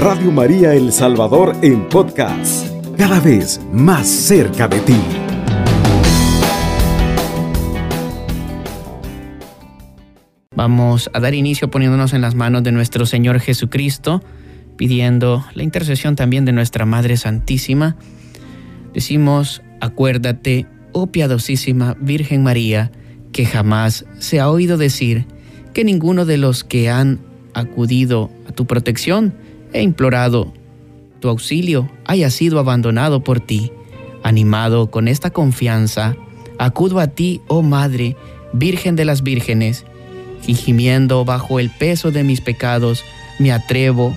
Radio María El Salvador en podcast, cada vez más cerca de ti. Vamos a dar inicio poniéndonos en las manos de nuestro Señor Jesucristo, pidiendo la intercesión también de nuestra Madre Santísima. Decimos, acuérdate, oh piadosísima Virgen María, que jamás se ha oído decir que ninguno de los que han acudido a tu protección e implorado tu auxilio haya sido abandonado por ti. Animado con esta confianza, acudo a ti, oh Madre, Virgen de las Vírgenes, y gimiendo bajo el peso de mis pecados, me atrevo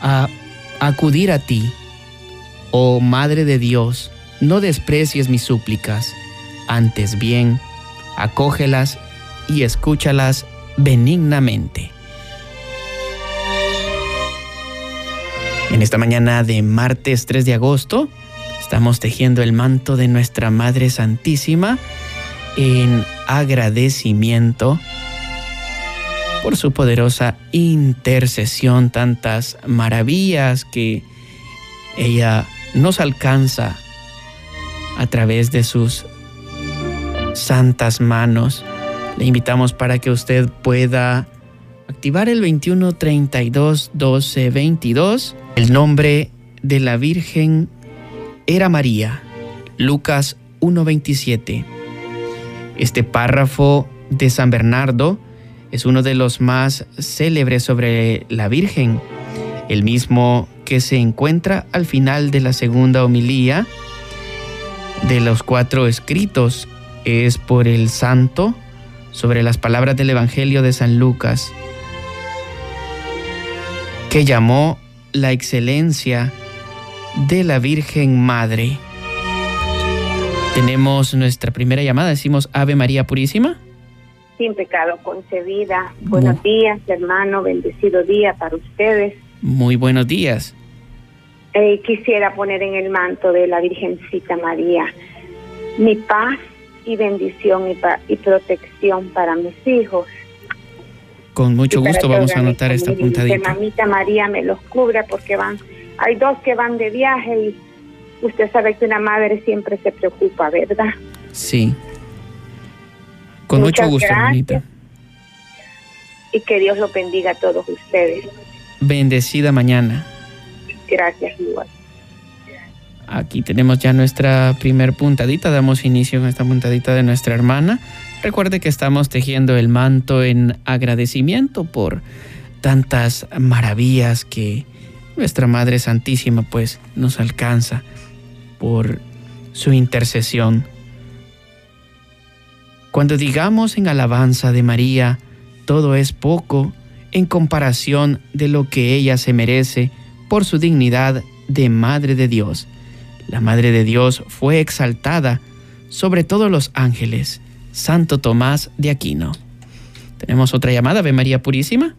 a acudir a ti. Oh Madre de Dios, no desprecies mis súplicas, antes bien, acógelas y escúchalas benignamente. En esta mañana de martes 3 de agosto, estamos tejiendo el manto de nuestra Madre Santísima en agradecimiento por su poderosa intercesión, tantas maravillas que ella nos alcanza a través de sus santas manos. Le invitamos para que usted pueda activar el 21 32 12 22. El nombre de la Virgen era María. Lucas 1:27. Este párrafo de San Bernardo es uno de los más célebres sobre la Virgen, el mismo que se encuentra al final de la segunda homilía de los cuatro escritos es por el santo sobre las palabras del Evangelio de San Lucas, que llamó la excelencia de la Virgen Madre. Tenemos nuestra primera llamada, decimos Ave María Purísima. Sin pecado concebida. Buenos días, hermano, bendecido día para ustedes. Muy buenos días. Eh, quisiera poner en el manto de la Virgencita María mi paz y bendición y, y protección para mis hijos. Con mucho gusto vamos a anotar esta puntadita. Que mamita María me los cubra porque van, hay dos que van de viaje y usted sabe que una madre siempre se preocupa, ¿verdad? Sí. Con mucho gusto, mamita. Y que Dios lo bendiga a todos ustedes. Bendecida mañana. Gracias, igual. Aquí tenemos ya nuestra primer puntadita, damos inicio a esta puntadita de nuestra hermana. Recuerde que estamos tejiendo el manto en agradecimiento por tantas maravillas que nuestra Madre Santísima pues nos alcanza por su intercesión. Cuando digamos en alabanza de María, todo es poco en comparación de lo que ella se merece por su dignidad de Madre de Dios. La Madre de Dios fue exaltada sobre todos los ángeles. Santo Tomás de Aquino. Tenemos otra llamada, Ave María Purísima.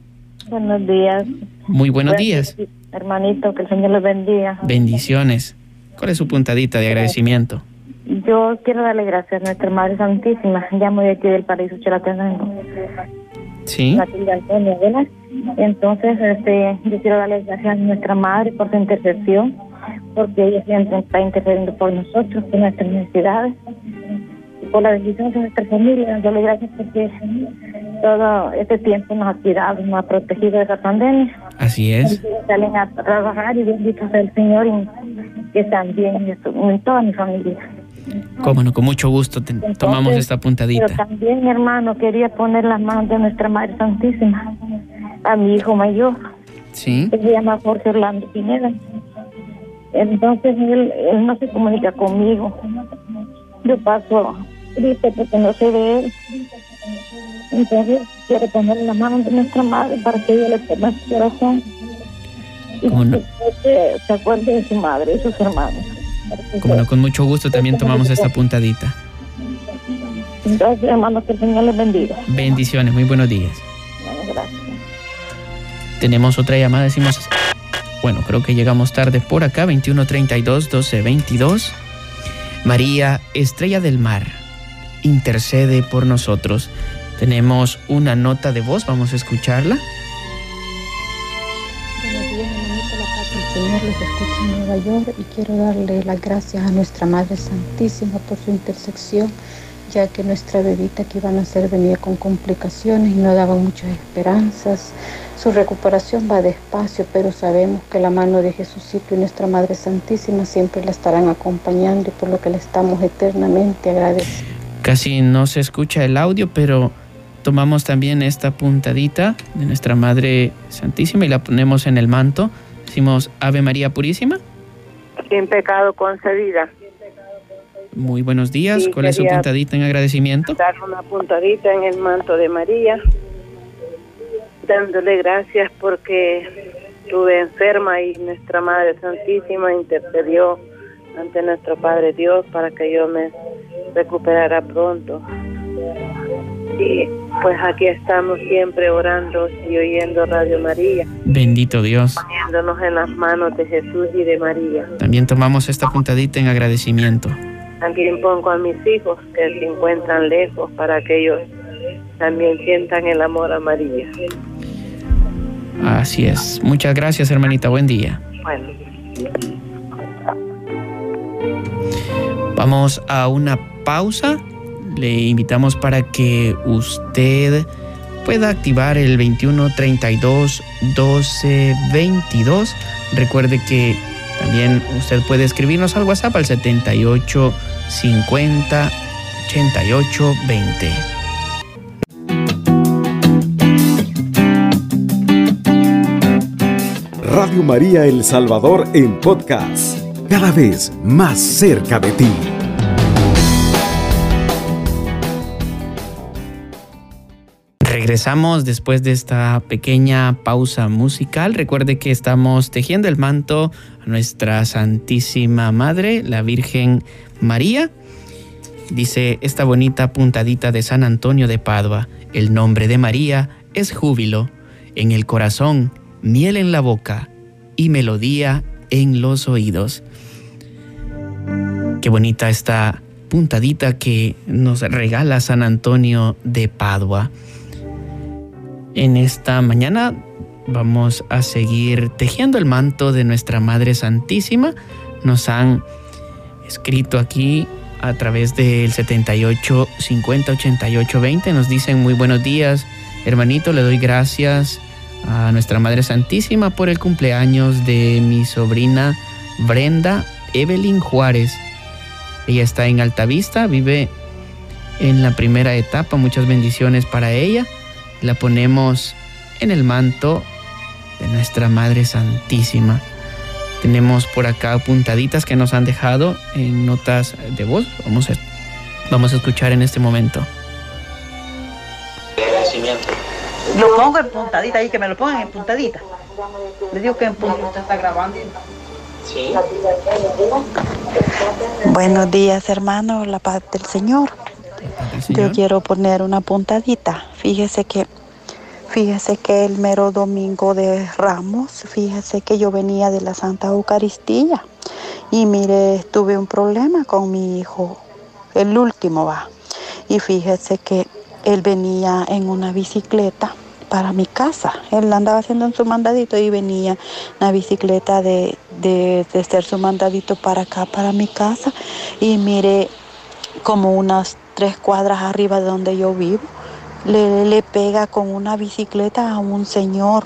Buenos días. Muy buenos días. Hermanito, que el Señor les bendiga. Bendiciones. ¿Cuál es su puntadita de agradecimiento? Yo quiero darle gracias a nuestra Madre Santísima. Llamo de aquí del paraíso Chalatenango. Sí. ¿verdad? Entonces, este, yo quiero darle gracias a nuestra Madre por su intercesión, porque ella siempre está intercediendo por nosotros, por nuestras necesidades, por la bendición de nuestra familia. Yo le gracias porque todo este tiempo nos ha cuidado, nos ha protegido de esa pandemia. Así es. Salen a trabajar y bendito sea el Señor y que están bien en toda mi familia. Cómo no, con mucho gusto tomamos esta puntadita. Pero también, hermano, quería poner las manos de nuestra Madre Santísima a mi hijo mayor. Sí. Que se llama Jorge Orlando Pineda. Entonces él, él no se comunica conmigo. Yo paso triste porque no de él. Entonces quiero poner las manos de nuestra madre para que ella le ponga su corazón. Y no? que se acuerde de su madre y sus hermanos. Como no, con mucho gusto también tomamos esta puntadita. Entonces, hermanos, que el Señor les bendiga. Bendiciones, muy buenos días. Bueno, gracias. Tenemos otra llamada, decimos, bueno, creo que llegamos tarde por acá, 2132 1222. María, estrella del mar, intercede por nosotros. Tenemos una nota de voz, vamos a escucharla. Buenos días, Señor los escucha en Nueva York y quiero darle las gracias a nuestra Madre Santísima por su intersección, ya que nuestra bebita que iba a nacer venía con complicaciones y no daba muchas esperanzas. Su recuperación va despacio, pero sabemos que la mano de Jesucito y nuestra Madre Santísima siempre la estarán acompañando y por lo que le estamos eternamente agradecidos. Casi no se escucha el audio, pero tomamos también esta puntadita de nuestra Madre Santísima y la ponemos en el manto. Decimos Ave María Purísima. Sin pecado concebida. Muy buenos días. Sí, ¿Cuál es su puntadita en agradecimiento? Dar una puntadita en el manto de María, dándole gracias porque estuve enferma y nuestra Madre Santísima intercedió ante nuestro Padre Dios para que yo me recuperara pronto. Y pues aquí estamos siempre orando y oyendo Radio María, Bendito Dios. poniéndonos en las manos de Jesús y de María. También tomamos esta puntadita en agradecimiento. También pongo a mis hijos que se encuentran lejos para que ellos también sientan el amor a María. Así es. Muchas gracias, hermanita. Buen día. Bueno. Vamos a una pausa. Le invitamos para que usted pueda activar el 21 32 12 22. Recuerde que también usted puede escribirnos al WhatsApp al 78 50 88 20. Radio María El Salvador en podcast, cada vez más cerca de ti. Regresamos después de esta pequeña pausa musical. Recuerde que estamos tejiendo el manto a nuestra Santísima Madre, la Virgen María. Dice esta bonita puntadita de San Antonio de Padua, el nombre de María es júbilo, en el corazón, miel en la boca y melodía en los oídos. Qué bonita esta puntadita que nos regala San Antonio de Padua. En esta mañana vamos a seguir tejiendo el manto de nuestra Madre Santísima. Nos han escrito aquí a través del 78 50 88 20. Nos dicen muy buenos días, hermanito. Le doy gracias a nuestra Madre Santísima por el cumpleaños de mi sobrina Brenda Evelyn Juárez. Ella está en Altavista, vive en la primera etapa. Muchas bendiciones para ella. La ponemos en el manto de nuestra Madre Santísima. Tenemos por acá puntaditas que nos han dejado en notas de voz. Vamos vamos a escuchar en este momento. Lo pongo en puntadita ahí, que me lo pongan en puntadita. Le digo que en puntadita está grabando. Buenos días, hermano, la paz del Señor. Yo quiero poner una puntadita. Fíjese que, fíjese que el mero domingo de Ramos, fíjese que yo venía de la Santa Eucaristía y mire, tuve un problema con mi hijo, el último va. Y fíjese que él venía en una bicicleta para mi casa. Él andaba haciendo su mandadito y venía una bicicleta de, de, de hacer su mandadito para acá, para mi casa. Y mire, como unas tres cuadras arriba de donde yo vivo, le, le pega con una bicicleta a un señor.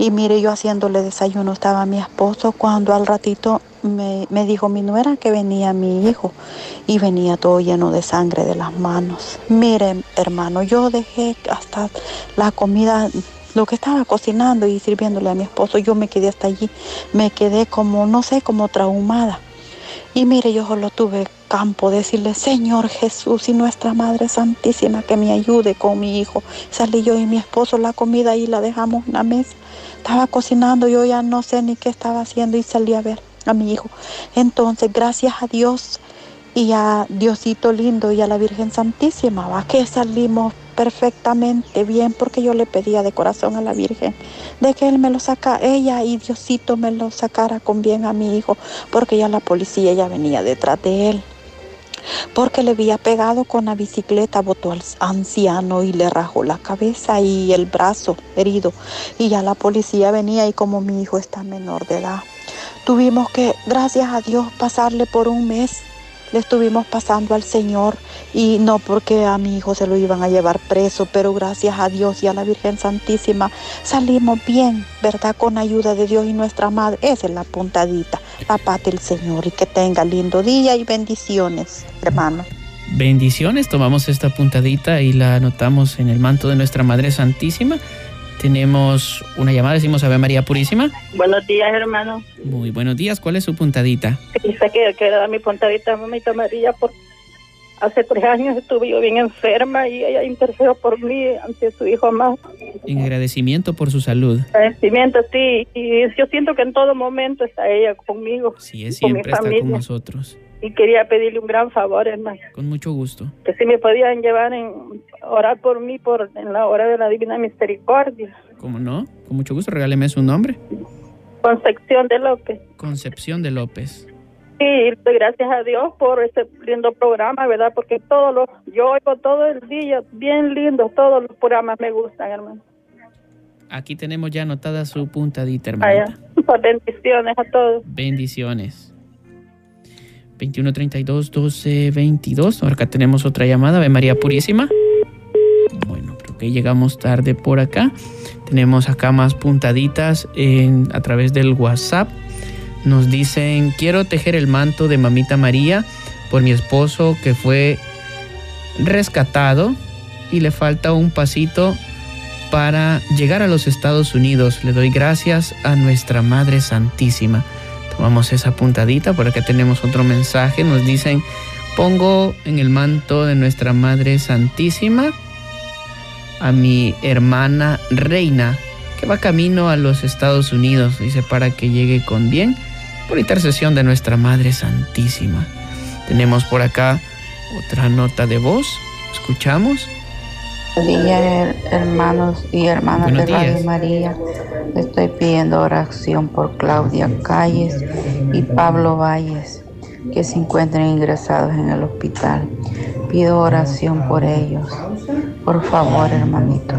Y mire, yo haciéndole desayuno estaba mi esposo cuando al ratito me, me dijo mi nuera que venía mi hijo y venía todo lleno de sangre de las manos. Miren, hermano, yo dejé hasta la comida, lo que estaba cocinando y sirviéndole a mi esposo, yo me quedé hasta allí, me quedé como, no sé, como traumada. Y mire, yo solo tuve campo decirle, Señor Jesús y nuestra Madre Santísima, que me ayude con mi hijo. Salí yo y mi esposo la comida y la dejamos en la mesa. Estaba cocinando, yo ya no sé ni qué estaba haciendo y salí a ver a mi hijo. Entonces, gracias a Dios y a Diosito lindo y a la Virgen Santísima, va que salimos perfectamente bien porque yo le pedía de corazón a la Virgen de que él me lo saca, ella y Diosito me lo sacara con bien a mi hijo, porque ya la policía ya venía detrás de él. Porque le había pegado con la bicicleta, botó al anciano y le rajó la cabeza y el brazo herido. Y ya la policía venía y como mi hijo está menor de edad, tuvimos que, gracias a Dios, pasarle por un mes. Le estuvimos pasando al Señor y no porque a mi hijo se lo iban a llevar preso, pero gracias a Dios y a la Virgen Santísima salimos bien, ¿verdad? Con ayuda de Dios y nuestra Madre. Esa es la puntadita, la paz del Señor y que tenga lindo día y bendiciones, hermano. Bendiciones, tomamos esta puntadita y la anotamos en el manto de nuestra Madre Santísima. Tenemos una llamada, decimos Ave María Purísima. Buenos días, hermano. Muy buenos días, ¿cuál es su puntadita? Dice que quiero dar mi puntadita mamita María porque hace tres años estuve yo bien enferma y ella intercedió por mí ante su hijo amado. En agradecimiento por su salud. Agradecimiento, sí. Y yo siento que en todo momento está ella conmigo. Sí, es siempre está con nosotros y quería pedirle un gran favor, hermano. Con mucho gusto. Que si me podían llevar en orar por mí por en la hora de la Divina Misericordia. ¿Cómo no? Con mucho gusto, regáleme su nombre. Concepción de López. Concepción de López. Sí, gracias a Dios por este lindo programa, ¿verdad? Porque todos los, yo oigo todo el día, bien lindo, todos los programas me gustan, hermano. Aquí tenemos ya anotada su puntadita, hermana. bendiciones a todos. Bendiciones. 2132 1222. Ahora acá tenemos otra llamada. Ave María Purísima. Bueno, creo que llegamos tarde por acá. Tenemos acá más puntaditas a través del WhatsApp. Nos dicen, quiero tejer el manto de Mamita María por mi esposo que fue rescatado y le falta un pasito para llegar a los Estados Unidos. Le doy gracias a nuestra Madre Santísima. Tomamos esa puntadita, por acá tenemos otro mensaje. Nos dicen, pongo en el manto de nuestra Madre Santísima a mi hermana Reina, que va camino a los Estados Unidos, dice, para que llegue con bien, por intercesión de nuestra Madre Santísima. Tenemos por acá otra nota de voz, escuchamos. Días, hermanos y hermanas de Radio María. Estoy pidiendo oración por Claudia Calles y Pablo Valles, que se encuentran ingresados en el hospital. Pido oración por ellos. Por favor, hermanito.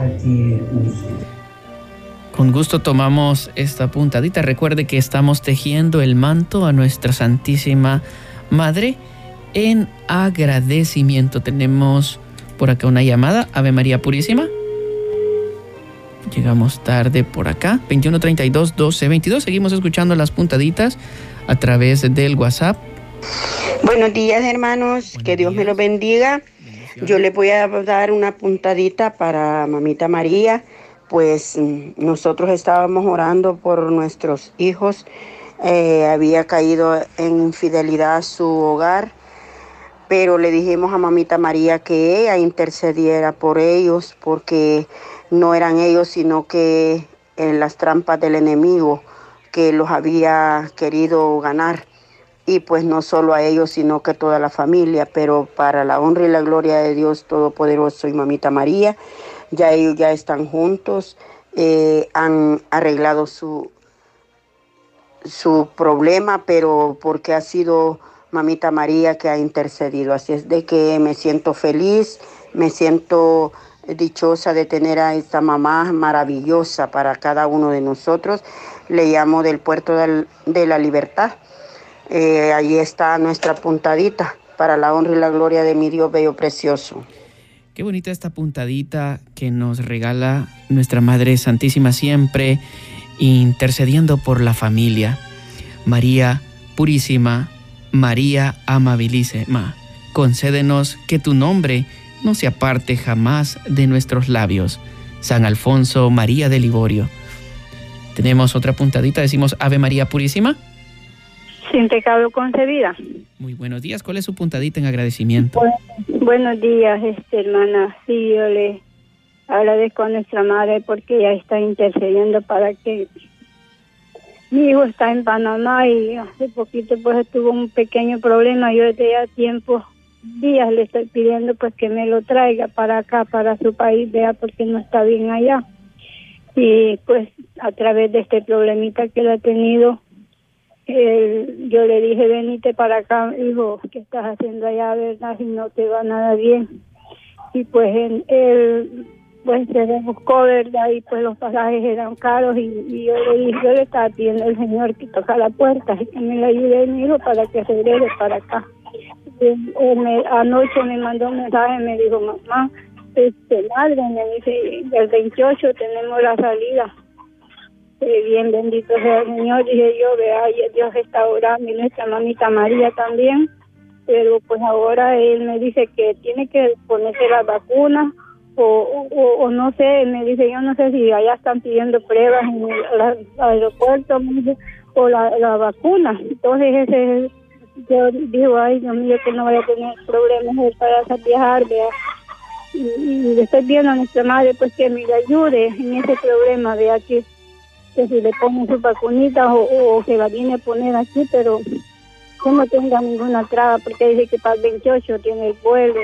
Con gusto tomamos esta puntadita. Recuerde que estamos tejiendo el manto a nuestra Santísima Madre en agradecimiento. Tenemos por acá una llamada. Ave María Purísima. Llegamos tarde por acá. 2132 1222. Seguimos escuchando las puntaditas a través del WhatsApp. Buenos días, hermanos. que Dios me los bendiga. Yo le voy a dar una puntadita para mamita María. Pues mm, nosotros estábamos orando por nuestros hijos. Eh, había caído en infidelidad su hogar pero le dijimos a mamita María que ella intercediera por ellos porque no eran ellos, sino que en las trampas del enemigo que los había querido ganar. Y pues no solo a ellos, sino que toda la familia, pero para la honra y la gloria de Dios Todopoderoso y Mamita María, ya ellos ya están juntos, eh, han arreglado su, su problema, pero porque ha sido Mamita María que ha intercedido. Así es de que me siento feliz, me siento dichosa de tener a esta mamá maravillosa para cada uno de nosotros. Le llamo del puerto de la libertad. Eh, ahí está nuestra puntadita para la honra y la gloria de mi Dios bello precioso. Qué bonita esta puntadita que nos regala nuestra Madre Santísima siempre intercediendo por la familia. María Purísima, María amabilísima, concédenos que tu nombre no se aparte jamás de nuestros labios. San Alfonso María de Liborio. Tenemos otra puntadita, decimos Ave María Purísima. Sin pecado concebida. Muy buenos días, ¿cuál es su puntadita en agradecimiento? buenos días, este, hermana. Sí, yo le agradezco a nuestra madre porque ella está intercediendo para que mi hijo está en Panamá y hace poquito pues tuvo un pequeño problema. Yo desde ya tiempo, días le estoy pidiendo pues que me lo traiga para acá, para su país, vea porque no está bien allá. Y pues a través de este problemita que él ha tenido, yo le dije, venite para acá, hijo, ¿qué estás haciendo allá, verdad? Y no te va nada bien. Y pues él, pues se buscó, ¿verdad? Y pues los pasajes eran caros y, yo le dije, yo le estaba pidiendo al Señor que toca la puerta y que me le ayude a mi hijo para que se regrese para acá. anoche me mandó un mensaje, me dijo, mamá, este, madre, me dice, el 28 tenemos la salida. Eh, bien bendito sea el Señor, dije yo, vea, Dios está orando y nuestra mamita María también, pero pues ahora él me dice que tiene que ponerse la vacuna o, o, no sé, me dice, yo no sé si allá están pidiendo pruebas en el, aeropuerto o la, la, vacuna. Entonces ese yo digo, ay Dios mío, que no vaya a tener problemas para viajar, vea. Y, le estoy viendo a nuestra madre pues que me ayude en ese problema, vea que, que si le ponen su vacunita o, o, que la viene a poner aquí, pero que no tenga ninguna traba, porque dice que para el 28 tiene el vuelo.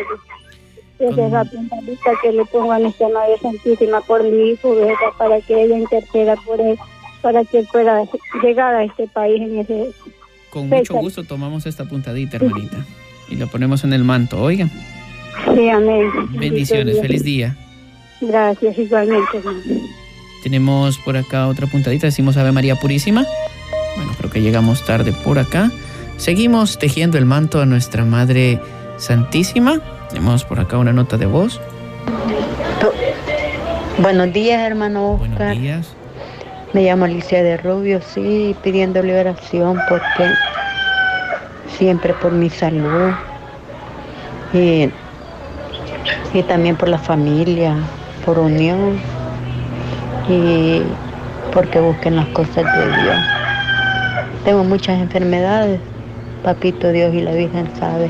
Es la puntadita que le pongo a nuestra Madre Santísima por mi hijo, para que ella interceda por él, para que él pueda llegar a este país en ese. Con mucho gusto tomamos esta puntadita, hermanita, y la ponemos en el manto, oigan. Sí, amén. Bendiciones, feliz día. Gracias, igualmente. Tenemos por acá otra puntadita, decimos Ave María Purísima. Bueno, creo que llegamos tarde por acá. Seguimos tejiendo el manto a nuestra Madre Santísima. Tenemos por acá una nota de voz. Buenos días, hermano Oscar. Buenos días. Me llamo Alicia de Rubio, sí, pidiendo liberación porque siempre por mi salud y, y también por la familia, por unión y porque busquen las cosas de Dios. Tengo muchas enfermedades, papito Dios y la Virgen sabe.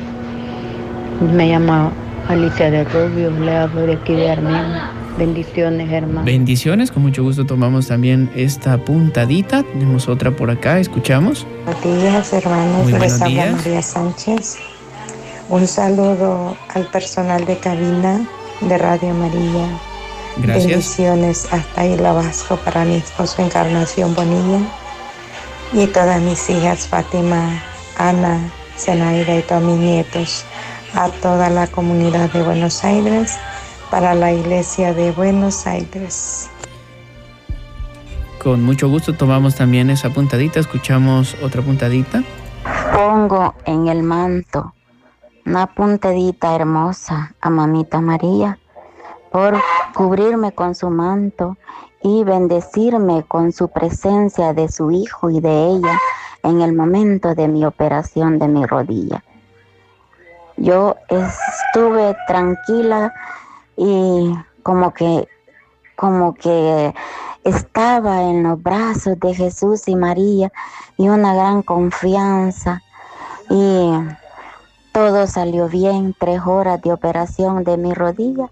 Me llamo Alicia de Rubio, le hablo de aquí de Armenia. Bendiciones, hermano. Bendiciones, con mucho gusto tomamos también esta puntadita. Tenemos otra por acá, escuchamos. Buenos días, hermanos. Muy Les buenos habla días. María Sánchez. Un saludo al personal de cabina de Radio María. Gracias. Bendiciones hasta el Vasco para mi esposo Encarnación Bonilla y todas mis hijas Fátima, Ana, Zenaida y todos mis nietos a toda la comunidad de Buenos Aires, para la iglesia de Buenos Aires. Con mucho gusto tomamos también esa puntadita, escuchamos otra puntadita. Pongo en el manto una puntadita hermosa a mamita María por cubrirme con su manto y bendecirme con su presencia de su hijo y de ella en el momento de mi operación de mi rodilla. Yo estuve tranquila y como que como que estaba en los brazos de Jesús y María y una gran confianza y todo salió bien, tres horas de operación de mi rodilla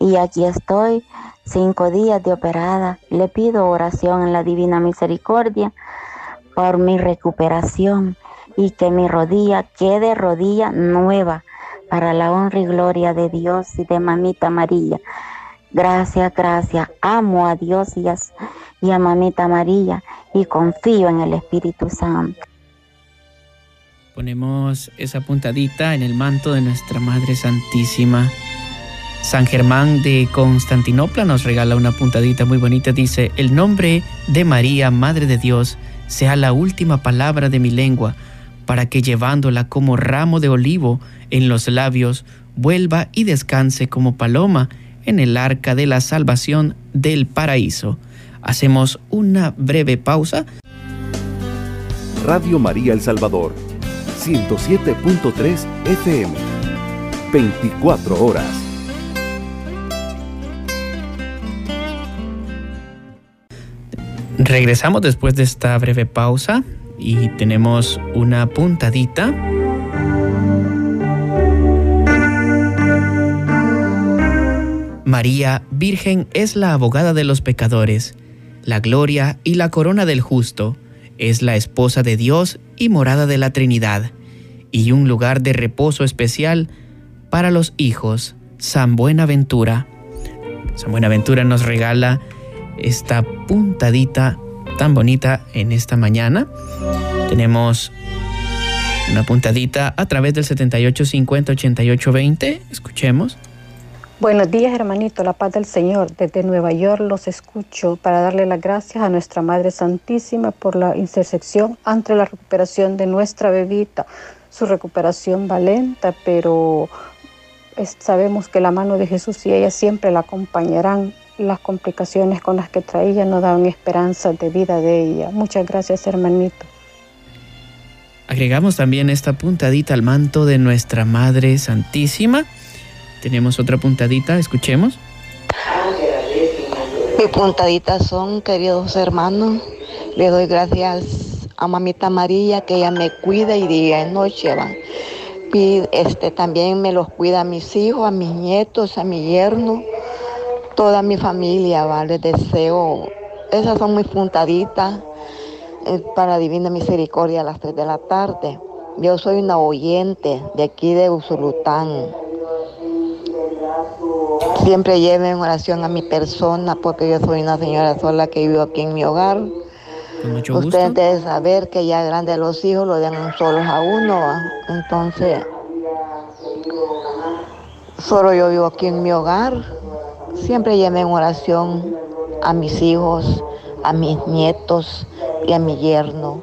y aquí estoy, cinco días de operada. Le pido oración en la Divina Misericordia por mi recuperación y que mi rodilla quede rodilla nueva para la honra y gloria de Dios y de Mamita María. Gracias, gracias. Amo a Dios y a, Mamita María y confío en el Espíritu Santo. Ponemos esa puntadita en el manto de nuestra Madre Santísima. San Germán de Constantinopla nos regala una puntadita muy bonita. Dice, el nombre de María, Madre de Dios, sea la última palabra de mi lengua, para que llevándola como ramo de olivo en los labios, vuelva y descanse como paloma en el arca de la salvación del paraíso. Hacemos una breve pausa. Radio María El Salvador, 107.3 FM, 24 horas. Regresamos después de esta breve pausa y tenemos una puntadita. María, Virgen, es la abogada de los pecadores, la gloria y la corona del justo, es la esposa de Dios y morada de la Trinidad, y un lugar de reposo especial para los hijos. San Buenaventura. San Buenaventura nos regala esta puntadita tan bonita en esta mañana. Tenemos una puntadita a través del 7850-8820. Escuchemos. Buenos días, hermanito, la paz del Señor. Desde Nueva York los escucho para darle las gracias a nuestra Madre Santísima por la intersección ante la recuperación de nuestra bebita. Su recuperación va lenta, pero sabemos que la mano de Jesús y ella siempre la acompañarán. Las complicaciones con las que traía no daban esperanza de vida de ella. Muchas gracias, hermanito. Agregamos también esta puntadita al manto de nuestra Madre Santísima. Tenemos otra puntadita, escuchemos. Mi puntadita son, queridos hermanos, le doy gracias a mamita María que ella me cuida y día y noche va. Este, también me los cuida a mis hijos, a mis nietos, a mi yerno, toda mi familia, ¿va? Les deseo, esas son mis puntaditas eh, para Divina Misericordia a las 3 de la tarde. Yo soy una oyente de aquí de Usulután. Siempre lleven oración a mi persona porque yo soy una señora sola que vivo aquí en mi hogar. Ustedes deben saber que ya grandes los hijos lo dan solos a uno. Entonces, solo yo vivo aquí en mi hogar. Siempre lleven oración a mis hijos, a mis nietos y a mi yerno.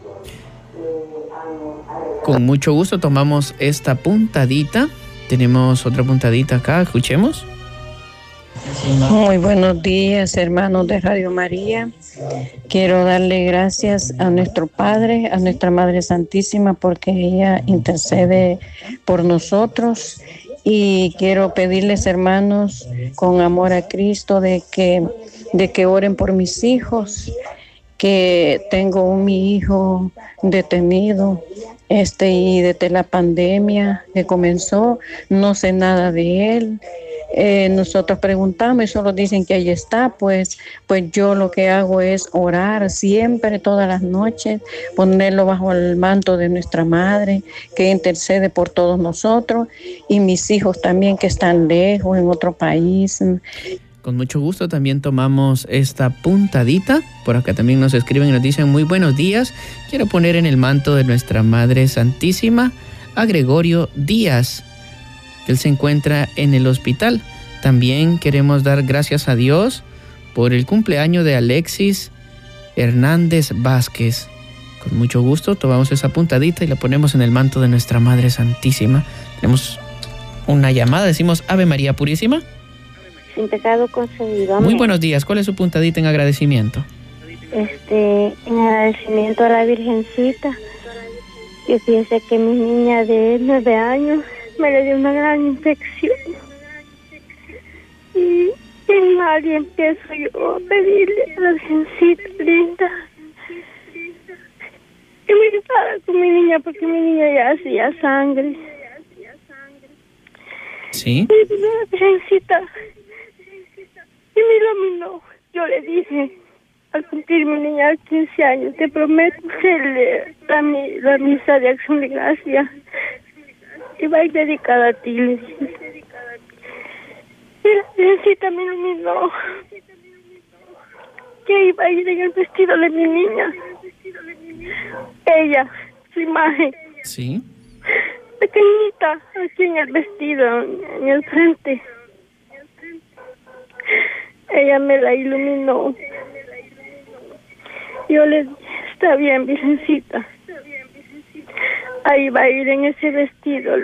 Con mucho gusto tomamos esta puntadita. Tenemos otra puntadita acá, escuchemos. Muy buenos días, hermanos de Radio María. Quiero darle gracias a nuestro Padre, a nuestra Madre Santísima, porque ella intercede por nosotros. Y quiero pedirles, hermanos, con amor a Cristo, de que, de que oren por mis hijos, que tengo un mi hijo detenido este y desde la pandemia que comenzó no sé nada de él eh, nosotros preguntamos y solo dicen que ahí está, pues, pues yo lo que hago es orar siempre, todas las noches, ponerlo bajo el manto de nuestra madre, que intercede por todos nosotros, y mis hijos también que están lejos, en otro país. Con mucho gusto también tomamos esta puntadita. Por acá también nos escriben y nos dicen muy buenos días. Quiero poner en el manto de nuestra Madre Santísima a Gregorio Díaz él se encuentra en el hospital. También queremos dar gracias a Dios por el cumpleaños de Alexis Hernández Vázquez. Con mucho gusto tomamos esa puntadita y la ponemos en el manto de nuestra Madre Santísima. Tenemos una llamada, decimos Ave María Purísima. Sin pecado concebido. Muy buenos días, ¿cuál es su puntadita en agradecimiento? Este, en agradecimiento a la Virgencita, que fíjese que mi niña de nueve años me le dio una gran infección. Y en nadie empiezo yo a pedirle a la Virgencita linda que me ayudara con mi niña porque mi niña ya hacía sangre. ¿Sí? Y la Virgencita y me iluminó. Yo le dije, al cumplir mi niña 15 años, te prometo hacerle la, la misa de acción de gracia iba a ir dedicada a ti, le. Y la también me iluminó que iba a ir en el vestido de mi niña. Ella, su imagen. Sí. Pequeñita, aquí en el vestido, en el frente. Ella me la iluminó. Yo le dije, está bien, Virgencita ahí va a ir en ese vestido.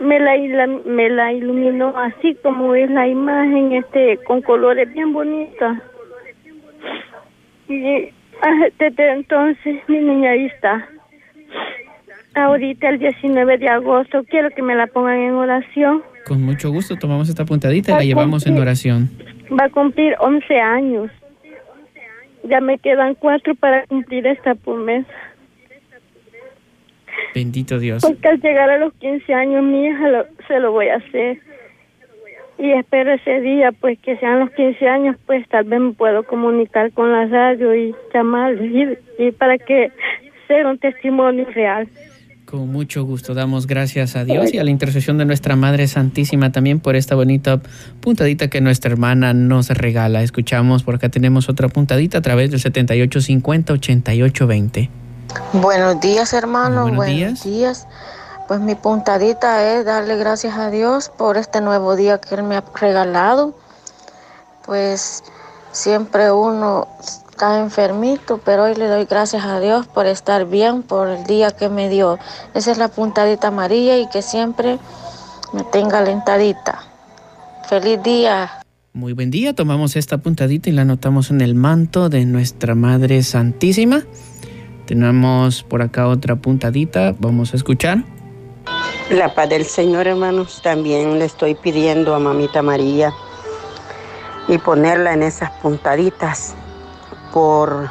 Me la, me la iluminó así como es la imagen, este, con colores bien bonitos. Y ah, desde entonces mi niña ahí está. Ahorita el 19 de agosto quiero que me la pongan en oración. Con mucho gusto tomamos esta puntadita y la llevamos en oración. Va a cumplir 11 años. Ya me quedan cuatro para cumplir esta promesa. Bendito Dios. Porque al llegar a los 15 años mi hija se lo voy a hacer. Y espero ese día, pues que sean los 15 años, pues tal vez me puedo comunicar con la radio y llamarles y, para que sea un testimonio real. Con mucho gusto damos gracias a Dios y a la intercesión de nuestra Madre Santísima también por esta bonita puntadita que nuestra hermana nos regala. Escuchamos, por acá tenemos otra puntadita a través del 7850-8820. Buenos días, hermano. Buenos, días. Pues mi puntadita es darle gracias a Dios por este nuevo día que Él me ha regalado. Pues siempre uno está enfermito, pero hoy le doy gracias a Dios por estar bien, por el día que me dio. Esa es la puntadita amarilla y que siempre me tenga alentadita. Feliz día. Muy buen día, tomamos esta puntadita y la anotamos en el manto de nuestra Madre Santísima. Tenemos por acá otra puntadita, vamos a escuchar. La paz del Señor, hermanos, también le estoy pidiendo a Mamita María y ponerla en esas puntaditas por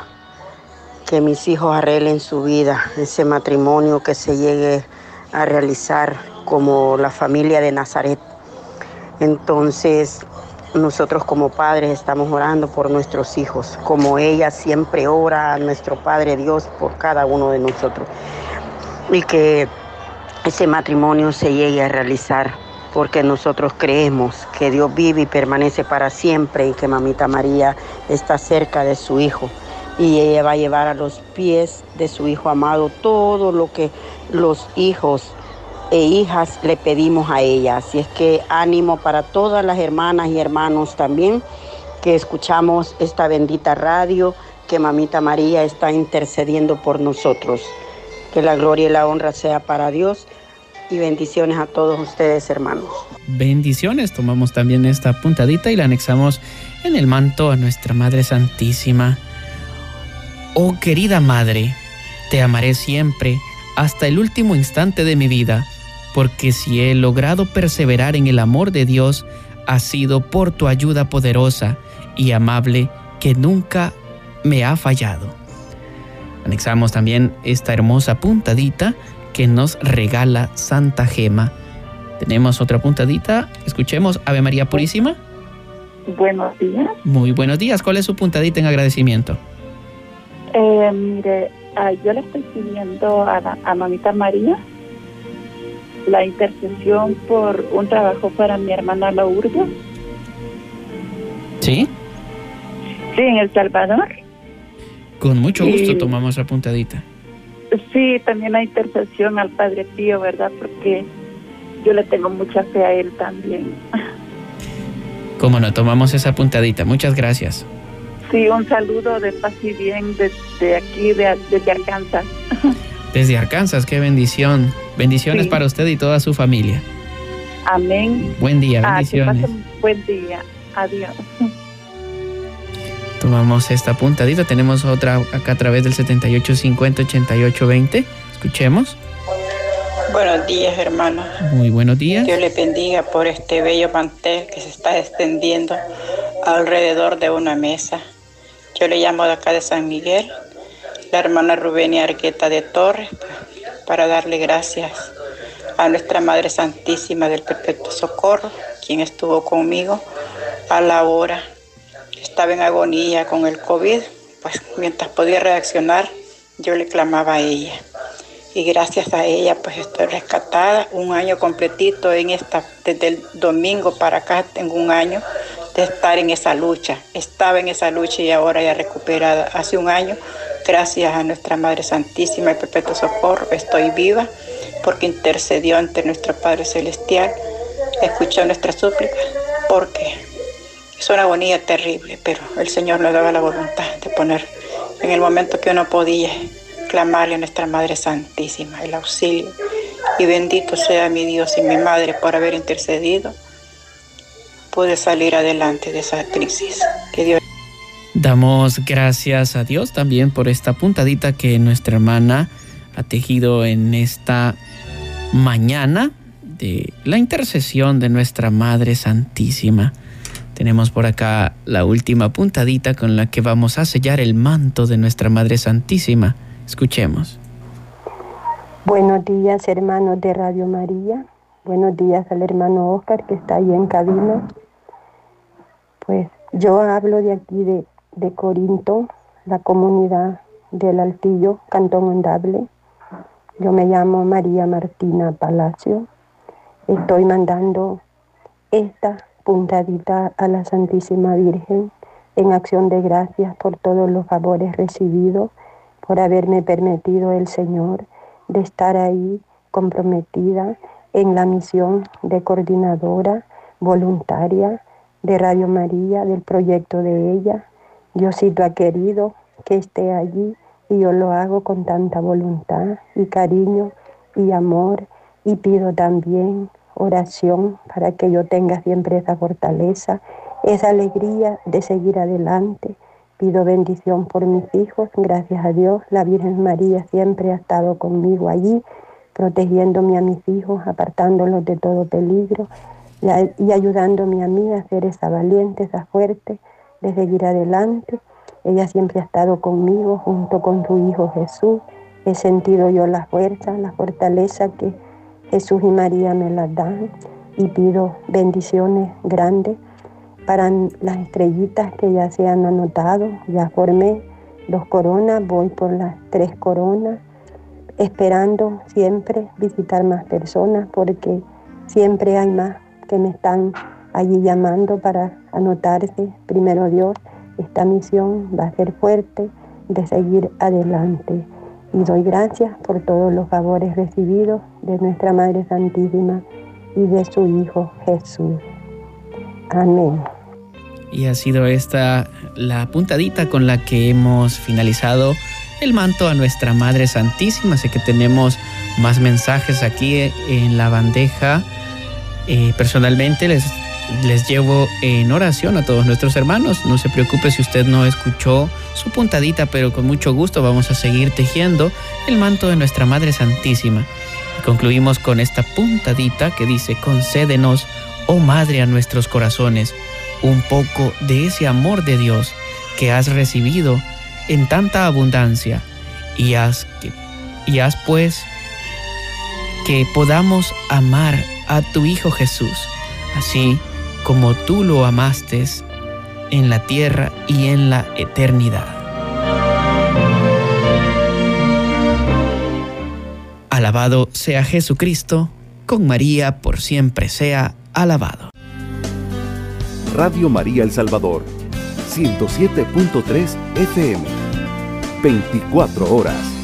que mis hijos arreglen su vida, ese matrimonio que se llegue a realizar como la familia de Nazaret. Entonces, nosotros como padres estamos orando por nuestros hijos, como ella siempre ora a nuestro Padre Dios por cada uno de nosotros. Y que ese matrimonio se llegue a realizar, porque nosotros creemos que Dios vive y permanece para siempre y que Mamita María está cerca de su Hijo. Y ella va a llevar a los pies de su Hijo amado todo lo que los hijos e hijas le pedimos a ella. Así es que ánimo para todas las hermanas y hermanos también que escuchamos esta bendita radio, que Mamita María está intercediendo por nosotros. Que la gloria y la honra sea para Dios y bendiciones a todos ustedes, hermanos. Bendiciones, tomamos también esta puntadita y la anexamos en el manto a nuestra Madre Santísima. Oh querida Madre, te amaré siempre hasta el último instante de mi vida porque si he logrado perseverar en el amor de Dios, ha sido por tu ayuda poderosa y amable que nunca me ha fallado. Anexamos también esta hermosa puntadita que nos regala Santa Gema. Tenemos otra puntadita. Escuchemos Ave María Purísima. Buenos días. Muy buenos días. ¿Cuál es su puntadita en agradecimiento? Eh, mire, ah, yo le estoy pidiendo a, a Mamita María la intercesión por un trabajo para mi hermana Lourdes. ¿Sí? Sí, en El Salvador. Con mucho gusto tomamos la puntadita. Sí, también la intercesión al Padre Pío, ¿verdad? Porque yo le tengo mucha fe a él también. Cómo no, tomamos esa puntadita. Muchas gracias. Sí, un saludo de paz y bien desde aquí, de, desde Arkansas. Desde Arkansas, qué bendición. Bendiciones para usted y toda su familia. Amén. Buen día, ah, bendiciones. buen día. Adiós. Tomamos esta puntadita. Tenemos otra acá a través del 7850-8820. Escuchemos. Buenos días, hermano. Muy buenos días. Dios le bendiga por este bello mantel que se está extendiendo alrededor de una mesa. Yo le llamo de acá de San Miguel la hermana Rubenia Arqueta de Torres para darle gracias a nuestra Madre Santísima del Perpetuo Socorro, quien estuvo conmigo a la hora. Estaba en agonía con el COVID, pues mientras podía reaccionar, yo le clamaba a ella. Y gracias a ella, pues estoy rescatada un año completito en esta, desde el domingo para acá tengo un año de estar en esa lucha. Estaba en esa lucha y ahora ya recuperada hace un año Gracias a nuestra Madre Santísima y Perpetuo Socorro, estoy viva porque intercedió ante nuestro Padre Celestial, escuchó nuestras súplicas, porque es una agonía terrible, pero el Señor nos daba la voluntad de poner en el momento que uno podía clamarle a nuestra Madre Santísima el auxilio. Y bendito sea mi Dios y mi Madre por haber intercedido. Pude salir adelante de esa crisis. Que Dios Damos gracias a Dios también por esta puntadita que nuestra hermana ha tejido en esta mañana de la intercesión de nuestra Madre Santísima. Tenemos por acá la última puntadita con la que vamos a sellar el manto de nuestra Madre Santísima. Escuchemos. Buenos días, hermanos de Radio María. Buenos días al hermano Oscar que está ahí en cabina. Pues yo hablo de aquí de de Corinto, la comunidad del Altillo, Cantón Andable. Yo me llamo María Martina Palacio. Estoy mandando esta puntadita a la Santísima Virgen en acción de gracias por todos los favores recibidos, por haberme permitido el Señor de estar ahí comprometida en la misión de coordinadora voluntaria de Radio María, del proyecto de ella. Diosito ha querido que esté allí y yo lo hago con tanta voluntad y cariño y amor y pido también oración para que yo tenga siempre esa fortaleza, esa alegría de seguir adelante. Pido bendición por mis hijos, gracias a Dios, la Virgen María siempre ha estado conmigo allí, protegiéndome a mis hijos, apartándolos de todo peligro y ayudándome a mí a ser esa valiente, esa fuerte, de seguir adelante. Ella siempre ha estado conmigo junto con su Hijo Jesús. He sentido yo la fuerza, la fortaleza que Jesús y María me las dan y pido bendiciones grandes para las estrellitas que ya se han anotado. Ya formé dos coronas, voy por las tres coronas, esperando siempre visitar más personas porque siempre hay más que me están allí llamando para anotarse. Primero Dios, esta misión va a ser fuerte de seguir adelante. Y doy gracias por todos los favores recibidos de nuestra Madre Santísima y de su Hijo Jesús. Amén. Y ha sido esta la puntadita con la que hemos finalizado el manto a nuestra Madre Santísima. Sé que tenemos más mensajes aquí en la bandeja eh, personalmente les, les llevo en oración a todos nuestros hermanos. No se preocupe si usted no escuchó su puntadita, pero con mucho gusto vamos a seguir tejiendo el manto de nuestra Madre Santísima. Y concluimos con esta puntadita que dice, concédenos, oh Madre, a nuestros corazones, un poco de ese amor de Dios que has recibido en tanta abundancia y haz, que, y haz pues que podamos amar a tu Hijo Jesús, así como tú lo amaste en la tierra y en la eternidad. Alabado sea Jesucristo, con María por siempre sea alabado. Radio María El Salvador, 107.3 FM, 24 horas.